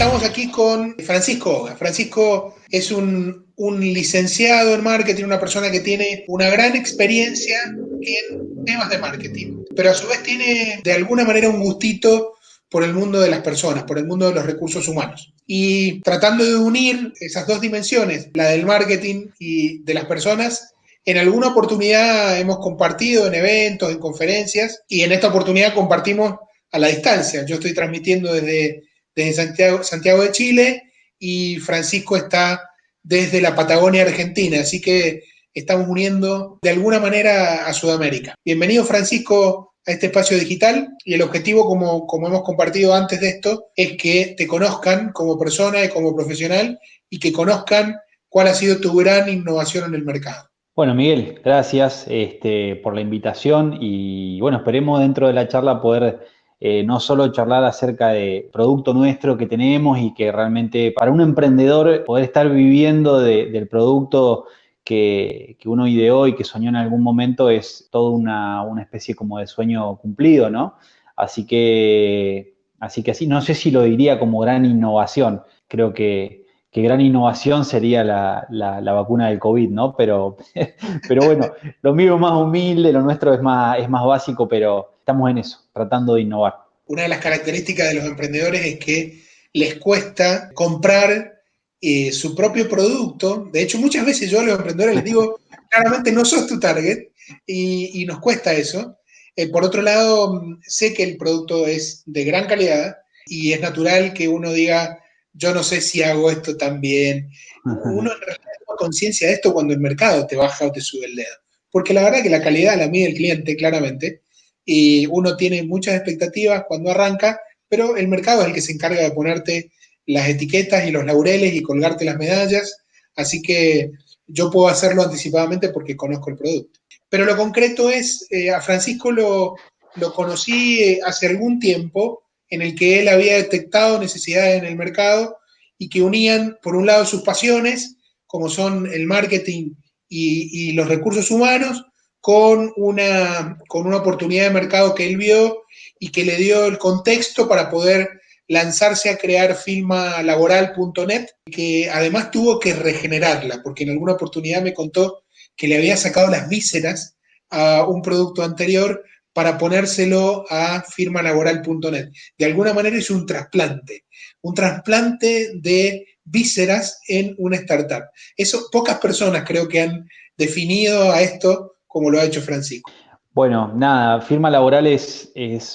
Estamos aquí con Francisco Francisco es un, licenciado en marketing, una persona que tiene una gran experiencia en temas de marketing, pero a su vez tiene de alguna manera un gustito por el mundo de las personas, por el mundo de los recursos humanos. Y tratando de unir esas dos dimensiones, la del marketing y de las personas, en alguna oportunidad hemos compartido en eventos, en conferencias, y en esta oportunidad compartimos a la distancia. Yo estoy transmitiendo desde desde Santiago, de Chile y Francisco está desde la Patagonia Argentina, así que estamos uniendo de alguna manera a Sudamérica. Bienvenido Francisco a este espacio digital y el objetivo, como, como hemos compartido antes de esto, es que te conozcan como persona y como profesional y que conozcan cuál ha sido tu gran innovación en el mercado. Bueno, Miguel, gracias este, por la invitación y bueno, esperemos dentro de la charla poder eh, no solo charlar acerca de producto nuestro que tenemos y que realmente para un emprendedor poder estar viviendo del producto que, uno ideó y que soñó en algún momento es toda una, especie como de sueño cumplido, ¿no? Así que, así que así, no sé si lo diría como gran innovación, creo que, gran innovación sería la, vacuna del COVID, ¿no? Pero, pero bueno, lo mío es más humilde, lo nuestro es más, es más básico, pero estamos en eso, tratando de innovar. Una de las características de los emprendedores es que les cuesta comprar eh, su propio producto. De hecho, muchas veces yo a los emprendedores les digo, claramente no sos tu target y, nos cuesta eso. Eh, por otro lado, sé que el producto es de gran calidad y es natural que uno diga, yo no sé si hago esto tan bien. Uno en realidad toma conciencia de esto cuando el mercado te baja o te sube el dedo. Porque la verdad que la calidad la mide el cliente claramente y uno tiene muchas expectativas cuando arranca, pero el mercado es el que se encarga de ponerte las etiquetas y los laureles y colgarte las medallas, así que yo puedo hacerlo anticipadamente porque conozco el producto. Pero lo concreto es, eh, a Francisco lo, lo conocí eh, hace algún tiempo en el que él había detectado necesidades en el mercado y que unían, por un lado, sus pasiones, como son el marketing y, y los recursos humanos, con una, con una oportunidad de mercado que él vio y que le dio el contexto para poder lanzarse a crear firmalaboral.net, que además tuvo que regenerarla, porque en alguna oportunidad me contó que le había sacado las vísceras a un producto anterior para ponérselo a firmalaboral.net. De alguna manera es un trasplante, un trasplante de vísceras en una startup. Eso pocas personas creo que han definido a esto como lo ha hecho Francisco? Bueno, nada, firma laboral es,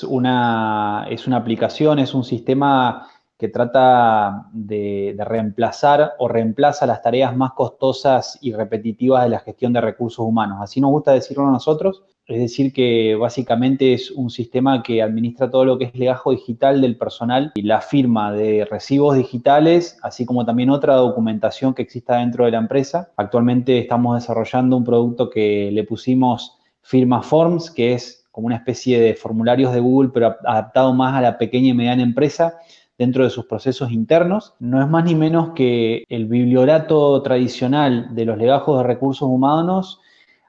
una, es una aplicación, es un sistema que trata de, reemplazar o reemplaza las tareas más costosas y repetitivas de la gestión de recursos humanos. Así nos gusta decirlo a nosotros. Es decir, que básicamente es un sistema que administra todo lo que es legajo digital del personal y la firma de recibos digitales, así como también otra documentación que exista dentro de la empresa. Actualmente estamos desarrollando un producto que le pusimos Firma Forms, que es como una especie de formularios de Google, pero adaptado más a la pequeña y mediana empresa dentro de sus procesos internos. No es más ni menos que el bibliorato tradicional de los legajos de recursos humanos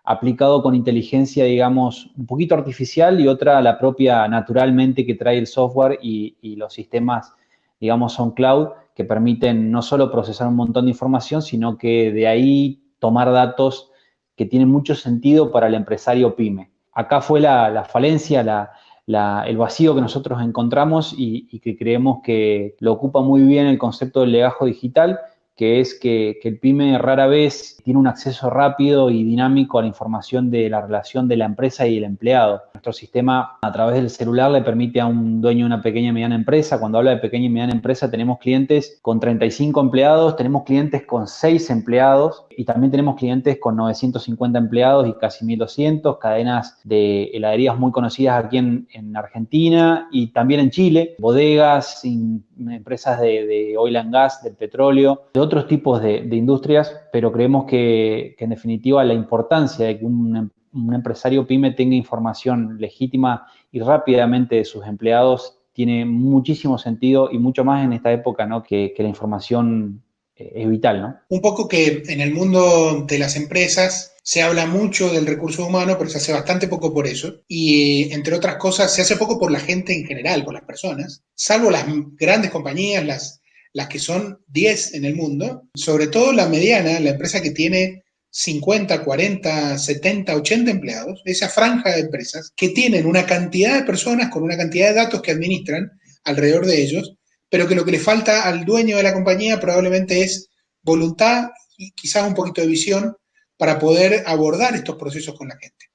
aplicado con inteligencia, digamos, un poquito artificial y otra la propia naturalmente que trae el software y, los sistemas, digamos, son cloud que permiten no solo procesar un montón de información, sino que de ahí tomar datos que tienen mucho sentido para el empresario pyme. Acá fue la, falencia, el vacío que nosotros encontramos y, y que creemos que lo ocupa muy bien el concepto del legajo digital que es que, el pyme rara vez tiene un acceso rápido y dinámico a la información de la relación de la empresa y el empleado. Nuestro sistema a través del celular le permite a un dueño de una pequeña y mediana empresa, cuando habla de pequeña y mediana empresa tenemos clientes con 35 empleados, tenemos clientes con 6 empleados y también tenemos clientes con 950 empleados y casi 1200, cadenas de heladerías muy conocidas aquí en, Argentina y también en Chile, bodegas, empresas de, oil and gas, del petróleo, de otros tipos de, industrias, pero creemos que, en definitiva la importancia de que un, empresario pyme tenga información legítima y rápidamente de sus empleados tiene muchísimo sentido y mucho más en esta época, ¿no? Que, que la información es vital, ¿no? Un poco que en el mundo de las empresas se habla mucho del recurso humano, pero se hace bastante poco por eso. Y entre otras cosas, se hace poco por la gente en general, por las personas, salvo las grandes compañías, las, las que son 10 en el mundo, sobre todo la mediana, la empresa que tiene 50, 40, 70, 80 empleados, esa franja de empresas que tienen una cantidad de personas con una cantidad de datos que administran alrededor de ellos, pero que lo que le falta al dueño de la compañía probablemente es voluntad y quizás un poquito de visión para poder abordar estos procesos con la gente.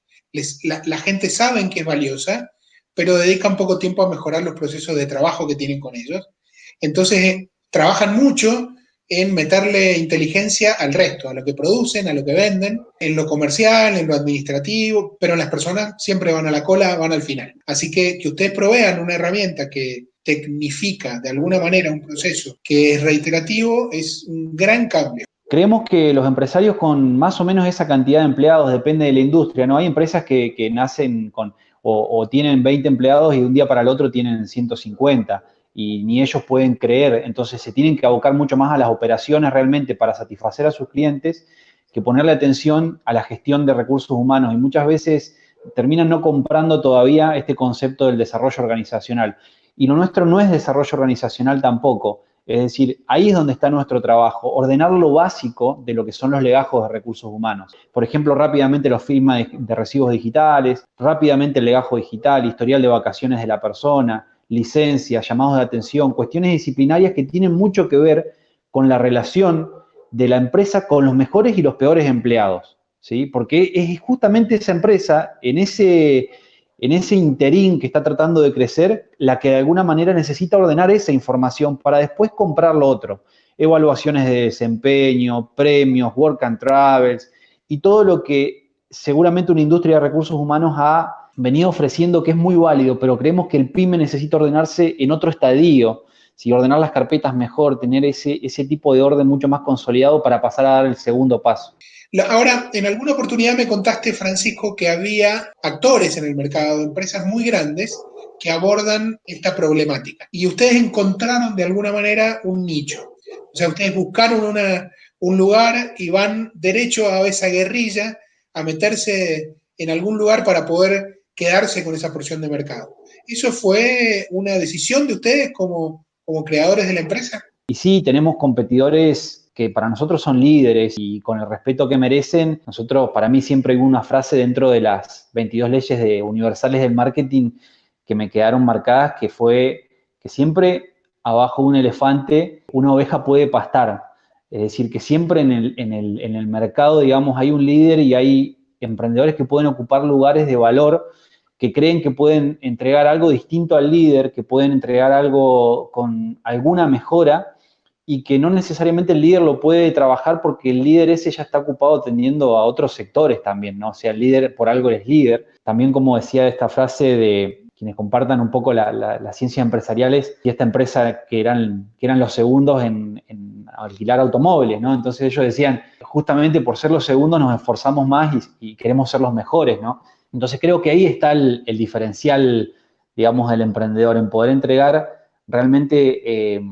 la, la, gente sabe que es valiosa, pero dedican poco tiempo a mejorar los procesos de trabajo que tienen con ellos. Entonces, eh, trabajan mucho en meterle inteligencia al resto, a lo que producen, a lo que venden, en lo comercial, en lo administrativo, pero las personas siempre van a la cola, van al final. Así que que ustedes provean una herramienta que tecnifica de alguna manera un proceso que es reiterativo es un gran cambio. Creemos que los empresarios con más o menos esa cantidad de empleados, depende de la industria, ¿no? Hay empresas que, nacen con o, o, tienen 20 empleados y de un día para el otro tienen 150 y ni ellos pueden creer. Entonces se tienen que abocar mucho más a las operaciones realmente para satisfacer a sus clientes que ponerle atención a la gestión de recursos humanos. Y muchas veces terminan no comprando todavía este concepto del desarrollo organizacional. Y lo nuestro no es desarrollo organizacional tampoco. Es decir, ahí es donde está nuestro trabajo, ordenar lo básico de lo que son los legajos de recursos humanos. Por ejemplo, rápidamente los firmas de, recibos digitales, rápidamente el legajo digital, historial de vacaciones de la persona, licencias, llamados de atención, cuestiones disciplinarias que tienen mucho que ver con la relación de la empresa con los mejores y los peores empleados, ¿sí? Porque es justamente esa empresa, en ese, en ese interín que está tratando de crecer, la que de alguna manera necesita ordenar esa información para después comprar lo otro. Evaluaciones de desempeño, premios, work and travels y todo lo que seguramente una industria de recursos humanos ha venido ofreciendo que es muy válido, pero creemos que el PYME necesita ordenarse en otro estadio, si ordenar las carpetas mejor, tener ese, ese tipo de orden mucho más consolidado para pasar a dar el segundo paso. Ahora, en alguna oportunidad me contaste, Francisco, que había actores en el mercado, empresas muy grandes, que abordan esta problemática. Y ustedes encontraron de alguna manera un nicho. O sea, ustedes buscaron una, un lugar y van derecho a esa guerrilla, a meterse en algún lugar para poder quedarse con esa porción de mercado. ¿Eso fue una decisión de ustedes como, como creadores de la empresa? Y sí, tenemos competidores que para nosotros son líderes y con el respeto que merecen, nosotros, para mí siempre hay una frase dentro de las 22 leyes de universales del marketing que me quedaron marcadas, que fue que siempre abajo de un elefante una oveja puede pastar. Es decir, que siempre en el, en el, en el mercado, digamos, hay un líder y hay emprendedores que pueden ocupar lugares de valor, que creen que pueden entregar algo distinto al líder, que pueden entregar algo con alguna mejora y que no necesariamente el líder lo puede trabajar porque el líder ese ya está ocupado atendiendo a otros sectores también, ¿no? O sea, el líder por algo es líder. También como decía esta frase de quienes compartan un poco las la, ciencias empresariales y esta empresa que eran, que eran los segundos en, alquilar automóviles, ¿no? Entonces ellos decían, justamente por ser los segundos nos esforzamos más y, queremos ser los mejores, ¿no? Entonces creo que ahí está el, diferencial, digamos, del emprendedor, en poder entregar realmente eh,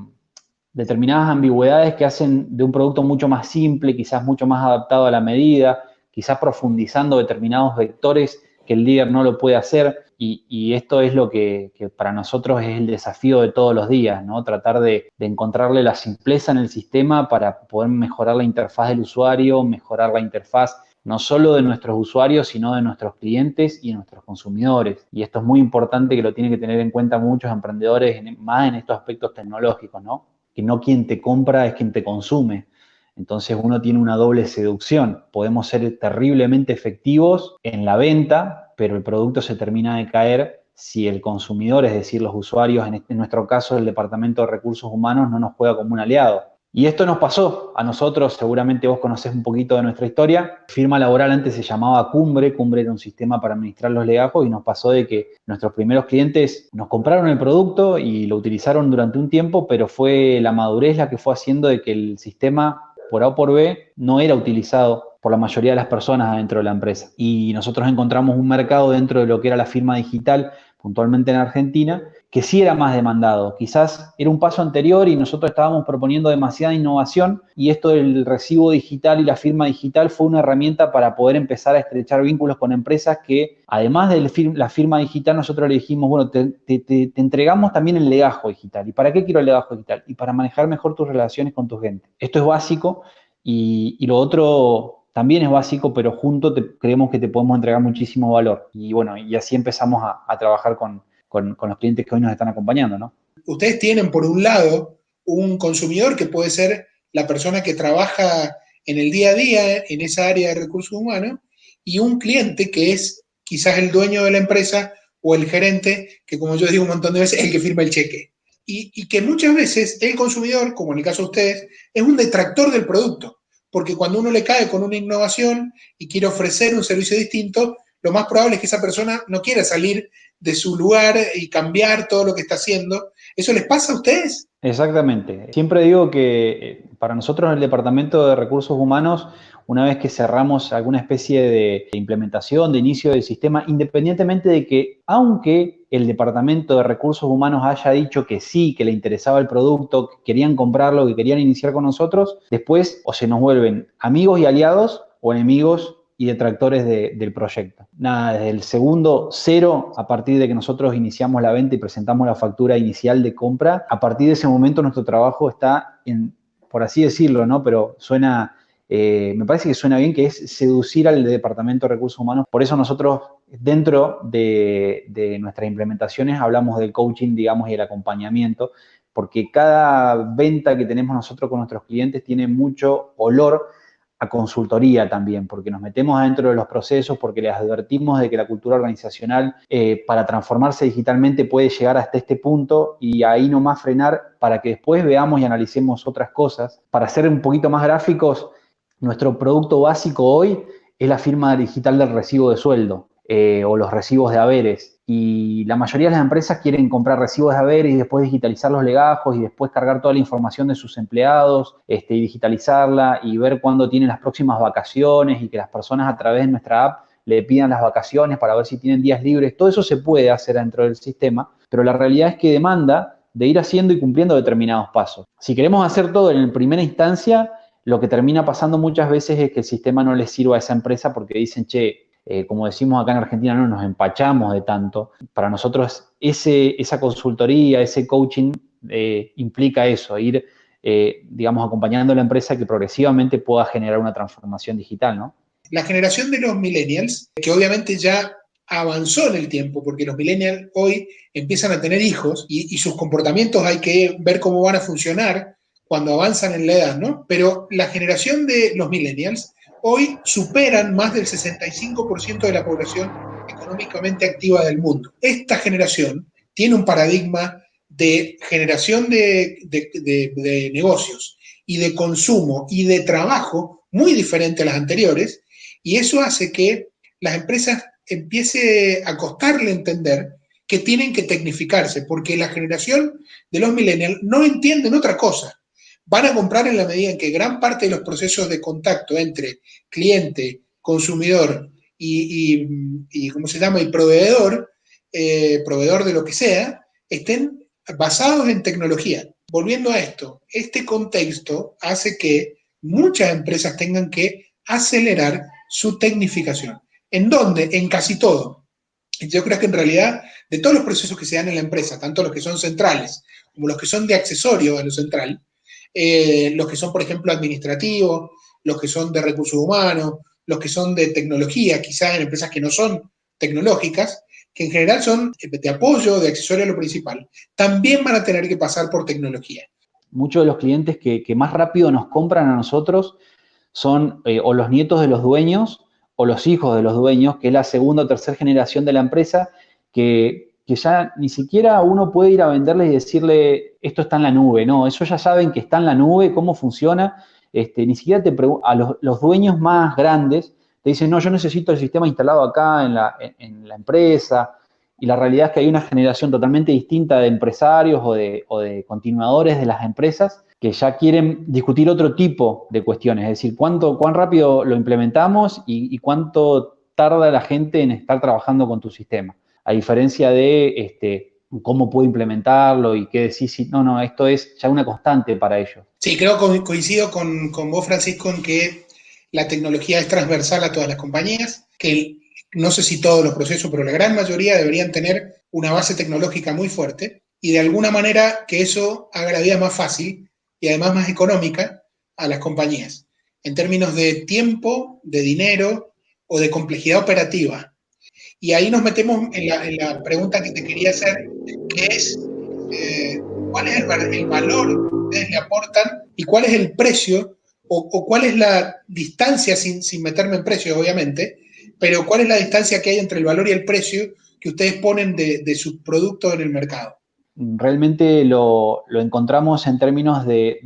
determinadas ambigüedades que hacen de un producto mucho más simple, quizás mucho más adaptado a la medida, quizás profundizando determinados vectores que el líder no lo puede hacer. Y, esto es lo que, para nosotros es el desafío de todos los días, ¿no? Tratar de, encontrarle la simpleza en el sistema para poder mejorar la interfaz del usuario, mejorar la interfaz no solo de nuestros usuarios, sino de nuestros clientes y de nuestros consumidores. Y esto es muy importante que lo tienen que tener en cuenta muchos emprendedores, más en estos aspectos tecnológicos, ¿no? Que no quien te compra es quien te consume. Entonces uno tiene una doble seducción. Podemos ser terriblemente efectivos en la venta, pero el producto se termina de caer si el consumidor, es decir, los usuarios, en, este, nuestro caso el Departamento de Recursos Humanos, no nos juega como un aliado. Y esto nos pasó a nosotros, seguramente vos conocés un poquito de nuestra historia. Firma laboral antes se llamaba Cumbre, Cumbre era un sistema para administrar los legajos y nos pasó de que nuestros primeros clientes nos compraron el producto y lo utilizaron durante un tiempo, pero fue la madurez la que fue haciendo de que el sistema por A o por B no era utilizado por la mayoría de las personas dentro de la empresa. Y nosotros encontramos un mercado dentro de lo que era la firma digital puntualmente en Argentina, que sí era más demandado. Quizás era un paso anterior y nosotros estábamos proponiendo demasiada innovación y esto del recibo digital y la firma digital fue una herramienta para poder empezar a estrechar vínculos con empresas que, además de la firma digital, nosotros le dijimos, bueno, te, entregamos también el legajo digital. ¿Y para qué quiero el legajo digital? Y para manejar mejor tus relaciones con tu gente. Esto es básico y, lo otro también es básico, pero junto creemos que te podemos entregar muchísimo valor. Y bueno, y así empezamos a trabajar con, con, los clientes que hoy nos están acompañando, ¿no? Ustedes tienen, por un lado, un consumidor que puede ser la persona que trabaja en el día a día en esa área de recursos humanos y un cliente que es quizás el dueño de la empresa o el gerente, que como yo digo un montón de veces, es el que firma el cheque. Y, y, que muchas veces el consumidor, como en el caso de ustedes, es un detractor del producto, porque cuando uno le cae con una innovación y quiere ofrecer un servicio distinto, lo más probable es que esa persona no quiera salir de su lugar y cambiar todo lo que está haciendo. ¿Eso les pasa a ustedes? Exactamente. Siempre digo que eh, para nosotros en el Departamento de Recursos Humanos, una vez que cerramos alguna especie de implementación, de inicio del sistema, independientemente de que, aunque el Departamento de Recursos Humanos haya dicho que sí, que le interesaba el producto, que querían comprarlo, que querían iniciar con nosotros, después o se nos vuelven amigos y aliados o enemigos y detractores del proyecto. Nada, desde el segundo cero, a partir de que nosotros iniciamos la venta y presentamos la factura inicial de compra, a partir de ese momento nuestro trabajo está en, por así decirlo, ¿no? Pero suena, eh, me parece que suena bien, que es seducir al Departamento de Recursos Humanos. Por eso nosotros, dentro de, de nuestras implementaciones, hablamos del coaching, digamos, y el acompañamiento, porque cada venta que tenemos nosotros con nuestros clientes tiene mucho olor a consultoría también, porque nos metemos adentro de los procesos, porque les advertimos de que la cultura organizacional eh, para transformarse digitalmente puede llegar hasta este punto y ahí nomás frenar para que después veamos y analicemos otras cosas. Para ser un poquito más gráficos, nuestro producto básico hoy es la firma digital del recibo de sueldo eh, o los recibos de haberes y la mayoría de las empresas quieren comprar recibos de haber y después digitalizar los legajos y después cargar toda la información de sus empleados este, y digitalizarla y ver cuándo tienen las próximas vacaciones y que las personas a través de nuestra app le pidan las vacaciones para ver si tienen días libres. Todo eso se puede hacer dentro del sistema, pero la realidad es que demanda de ir haciendo y cumpliendo determinados pasos. Si queremos hacer todo en primera instancia, lo que termina pasando muchas veces es que el sistema no les sirva a esa empresa porque dicen, che, eh, como decimos acá en Argentina, no nos empachamos de tanto. Para nosotros esa consultoría, ese coaching eh, implica eso, ir, eh, digamos, acompañando a la empresa que progresivamente pueda generar una transformación digital, ¿no? La generación de los millennials, que obviamente ya avanzó en el tiempo, porque los millennials hoy empiezan a tener hijos y, y sus comportamientos hay que ver cómo van a funcionar cuando avanzan en la edad, ¿no? Pero la generación de los millennials hoy superan más del 65% de la población económicamente activa del mundo. Esta generación tiene un paradigma de generación de, negocios y de consumo y de trabajo muy diferente a las anteriores, y eso hace que las empresas empiece a costarle entender que tienen que tecnificarse, porque la generación de los millennials no entienden otra cosa van a comprar en la medida en que gran parte de los procesos de contacto entre cliente, consumidor y, ¿cómo se llama? Y proveedor, eh, proveedor de lo que sea, estén basados en tecnología. Volviendo a esto, este contexto hace que muchas empresas tengan que acelerar su tecnificación. ¿En dónde? En casi todo. Yo creo que en realidad de todos los procesos que se dan en la empresa, tanto los que son centrales como los que son de accesorio a lo central, eh, los que son, por ejemplo, administrativos, los que son de recursos humanos, los que son de tecnología, quizás en empresas que no son tecnológicas, que en general son de apoyo, de accesorio a lo principal, también van a tener que pasar por tecnología. Muchos de los clientes que, más rápido nos compran a nosotros son eh, o los nietos de los dueños o los hijos de los dueños, que es la segunda o tercera generación de la empresa, que que ya ni siquiera uno puede ir a venderles y decirle, esto está en la nube, no, eso ya saben que está en la nube, cómo funciona, este, ni siquiera te a los, dueños más grandes te dicen, no, yo necesito el sistema instalado acá en la, en, la, empresa, y la realidad es que hay una generación totalmente distinta de empresarios o de, o de continuadores de las empresas que ya quieren discutir otro tipo de cuestiones, es decir, cuánto, cuán rápido lo implementamos y cuánto tarda la gente en estar trabajando con tu sistema. A diferencia de este, cómo puedo implementarlo y qué decir, si, no, no, esto es ya una constante para ellos. Sí, creo que coincido con, con vos, Francisco, en que la tecnología es transversal a todas las compañías, que no sé si todos los procesos, pero la gran mayoría deberían tener una base tecnológica muy fuerte y de alguna manera que eso haga la vida más fácil y además más económica a las compañías, en términos de tiempo, de dinero o de complejidad operativa. Y ahí nos metemos en la, pregunta que te quería hacer, que es, eh, ¿cuál es el, valor que ustedes le aportan y cuál es el precio o, cuál es la distancia, sin, sin meterme en precios obviamente, pero cuál es la distancia que hay entre el valor y el precio que ustedes ponen de, de sus productos en el mercado? Realmente lo, encontramos en términos de,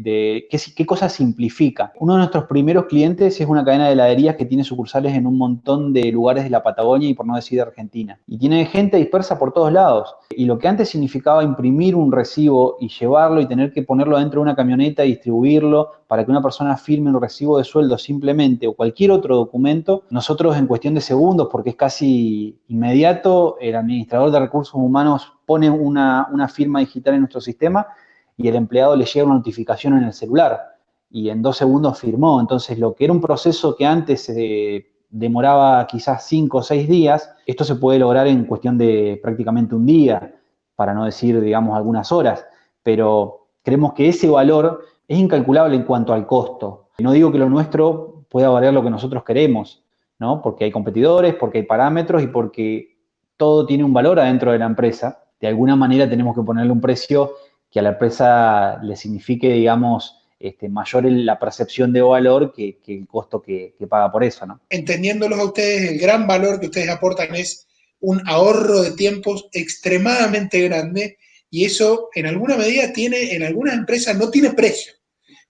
qué, qué cosa simplifica. Uno de nuestros primeros clientes es una cadena de heladerías que tiene sucursales en un montón de lugares de la Patagonia y por no decir de Argentina. Y tiene gente dispersa por todos lados. Y lo que antes significaba imprimir un recibo y llevarlo y tener que ponerlo dentro de una camioneta y distribuirlo para que una persona firme un recibo de sueldo simplemente o cualquier otro documento, nosotros en cuestión de segundos, porque es casi inmediato, el administrador de recursos humanos pone una, firma digital en nuestro sistema y el empleado le llega una notificación en el celular y en dos segundos firmó. Entonces, lo que era un proceso que antes demoraba quizás cinco o seis días, esto se puede lograr en cuestión de prácticamente un día, para no decir, digamos, algunas horas. Pero creemos que ese valor es incalculable en cuanto al costo. No digo que lo nuestro pueda valer lo que nosotros queremos, ¿no? Porque hay competidores, porque hay parámetros y porque todo tiene un valor adentro de la empresa de alguna manera tenemos que ponerle un precio que a la empresa le signifique, digamos, este, mayor la percepción de valor que, el costo que, paga por eso, ¿no? Entendiéndolos a ustedes, el gran valor que ustedes aportan es un ahorro de tiempos extremadamente grande y eso en alguna medida tiene, en algunas empresas no tiene precio,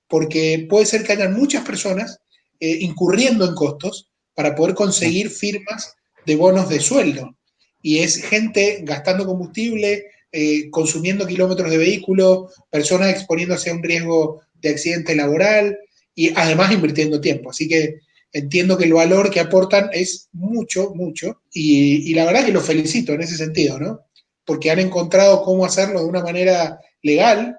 porque puede ser que hayan muchas personas eh, incurriendo en costos para poder conseguir firmas de bonos de sueldo y es gente gastando combustible, eh, consumiendo kilómetros de vehículo, personas exponiéndose a un riesgo de accidente laboral y además invirtiendo tiempo. Así que entiendo que el valor que aportan es mucho, mucho y, la verdad que los felicito en ese sentido, ¿no? Porque han encontrado cómo hacerlo de una manera legal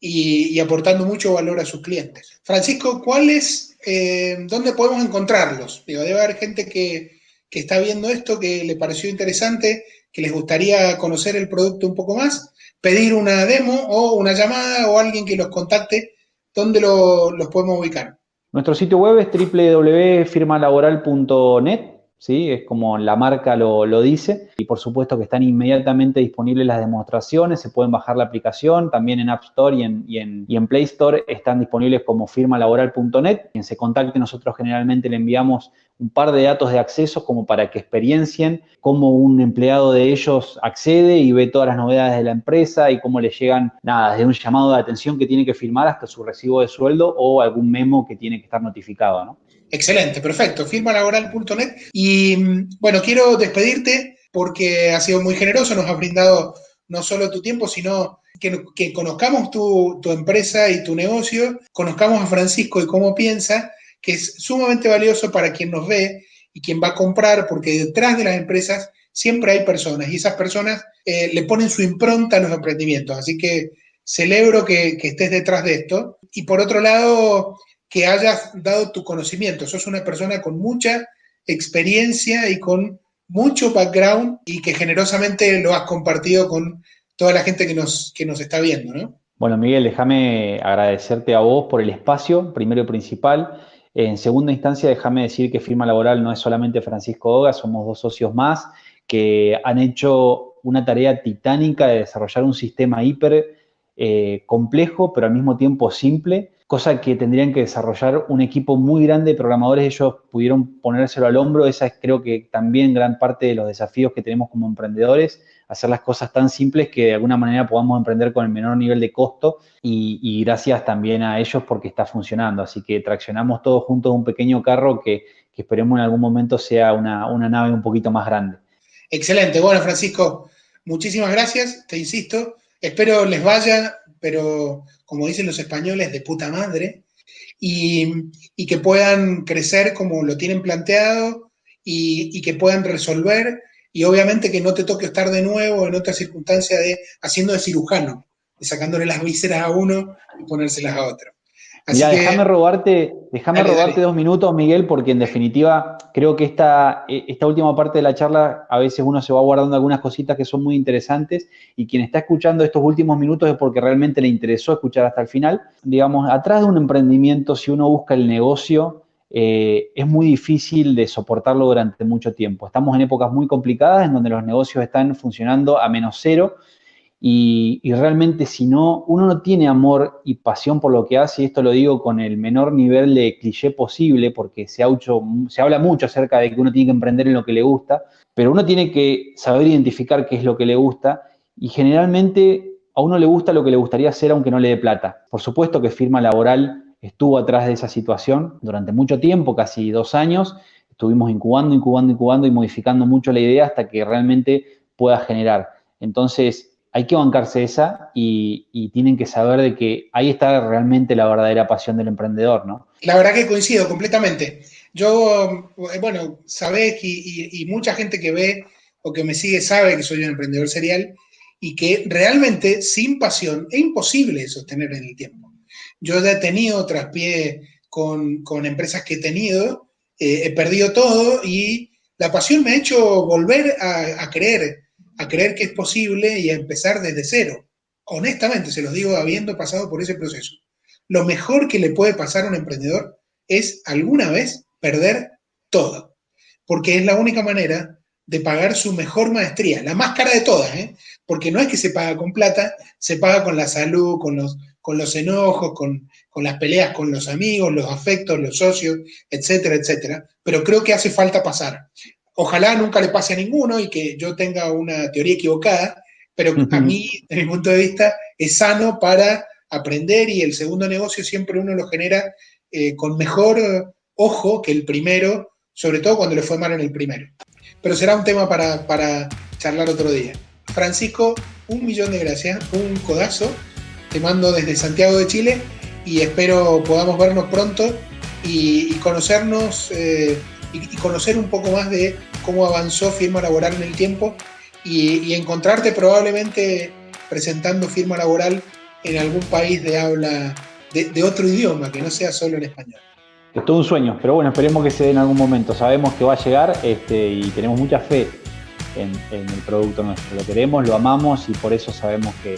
y, aportando mucho valor a sus clientes. Francisco, ¿cuál es, eh, dónde podemos encontrarlos? Digo, debe haber gente que, está viendo esto, que le pareció interesante, que les gustaría conocer el producto un poco más, pedir una demo o una llamada o alguien que los contacte, ¿dónde los podemos ubicar? Nuestro sitio web es www.firmalaboral.net ¿sí? Es como la marca lo, dice. Y por supuesto que están inmediatamente disponibles las demostraciones, se pueden bajar la aplicación, también en App Store y en, y en, Play Store están disponibles como firmalaboral.net. Quien se contacte, nosotros generalmente le enviamos un par de datos de acceso como para que experiencien cómo un empleado de ellos accede y ve todas las novedades de la empresa y cómo le llegan, nada, desde un llamado de atención que tiene que firmar hasta su recibo de sueldo o algún memo que tiene que estar notificado, ¿no? Excelente, perfecto. Firmalaboral.net. Y bueno, quiero despedirte porque has sido muy generoso, nos has brindado no solo tu tiempo, sino que, conozcamos tu, empresa y tu negocio, conozcamos a Francisco y cómo piensa, que es sumamente valioso para quien nos ve y quien va a comprar, porque detrás de las empresas siempre hay personas y esas personas eh, le ponen su impronta a los emprendimientos. Así que celebro que estés detrás de esto. Y por otro lado, que hayas dado tu conocimiento. Sos una persona con mucha experiencia y con mucho background y que generosamente lo has compartido con toda la gente que nos, que nos está viendo, ¿no? Bueno, Miguel, déjame agradecerte a vos por el espacio, primero y principal. En segunda instancia, déjame decir que Firma Laboral no es solamente Francisco Oga, somos dos socios más que han hecho una tarea titánica de desarrollar un sistema hiper eh, complejo, pero al mismo tiempo simple, cosa que tendrían que desarrollar un equipo muy grande de programadores, ellos pudieron ponérselo al hombro, esa es creo que también gran parte de los desafíos que tenemos como emprendedores, hacer las cosas tan simples que de alguna manera podamos emprender con el menor nivel de costo y, gracias también a ellos porque está funcionando, así que traccionamos todos juntos un pequeño carro que, esperemos en algún momento sea una, una nave un poquito más grande. Excelente, bueno Francisco, muchísimas gracias, te insisto, espero les vaya pero como dicen los españoles, de puta madre, y, que puedan crecer como lo tienen planteado y, que puedan resolver y obviamente que no te toque estar de nuevo en otra circunstancia de haciendo de cirujano, de sacándole las vísceras a uno y ponérselas a otro. Ya, déjame robarte, déjame robarte dos minutos, Miguel, porque en definitiva creo que esta, e, esta última parte de la charla a veces uno se va guardando algunas cositas que son muy interesantes y quien está escuchando estos últimos minutos es porque realmente le interesó escuchar hasta el final. Digamos, atrás de un emprendimiento, si uno busca el negocio, eh, es muy difícil de soportarlo durante mucho tiempo. Estamos en épocas muy complicadas en donde los negocios están funcionando a menos cero y, realmente si no, uno no tiene amor y pasión por lo que hace, y esto lo digo con el menor nivel de cliché posible, porque se, se habla mucho acerca de que uno tiene que emprender en lo que le gusta, pero uno tiene que saber identificar qué es lo que le gusta y generalmente a uno le gusta lo que le gustaría hacer aunque no le dé plata. Por supuesto que firma laboral estuvo atrás de esa situación durante mucho tiempo, casi dos años, estuvimos incubando, incubando, incubando y modificando mucho la idea hasta que realmente pueda generar. Entonces, hay que bancarse esa y, tienen que saber de que ahí está realmente la verdadera pasión del emprendedor, ¿no? La verdad que coincido completamente. Yo, eh, bueno, sabés y, y, mucha gente que ve o que me sigue sabe que soy un emprendedor serial y que realmente sin pasión es imposible sostener en el tiempo. Yo he tenido traspié con, con empresas que he tenido, eh, he perdido todo y la pasión me ha hecho volver a creer a creer que es posible y a empezar desde cero. Honestamente, se los digo habiendo pasado por ese proceso. Lo mejor que le puede pasar a un emprendedor es alguna vez perder todo, porque es la única manera de pagar su mejor maestría, la más cara de todas, ¿eh? porque no es que se paga con plata, se paga con la salud, con los, con los enojos, con, con las peleas con los amigos, los afectos, los socios, etcétera, etcétera. Pero creo que hace falta pasar. Ojalá nunca le pase a ninguno y que yo tenga una teoría equivocada, pero a mí, desde mi punto de vista, es sano para aprender y el segundo negocio siempre uno lo genera eh, con mejor ojo que el primero, sobre todo cuando le fue mal en el primero. Pero será un tema para, para charlar otro día. Francisco, un millón de gracias, un codazo. Te mando desde Santiago de Chile y espero podamos vernos pronto y, conocernos. Eh, y, conocer un poco más de cómo avanzó firma laboral en el tiempo y, encontrarte probablemente presentando firma laboral en algún país de habla de, otro idioma, que no sea solo en español. Es todo un sueño, pero bueno, esperemos que se dé en algún momento. Sabemos que va a llegar este, y tenemos mucha fe en, el producto nuestro. Lo queremos, lo amamos y por eso sabemos que,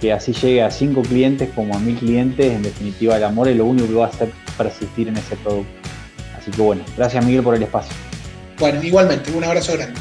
que así llegue a cinco clientes como a mil clientes. En definitiva, el amor es lo único que va a hacer persistir en ese producto. Así que bueno, gracias Miguel por el espacio. Bueno, igualmente, un abrazo grande.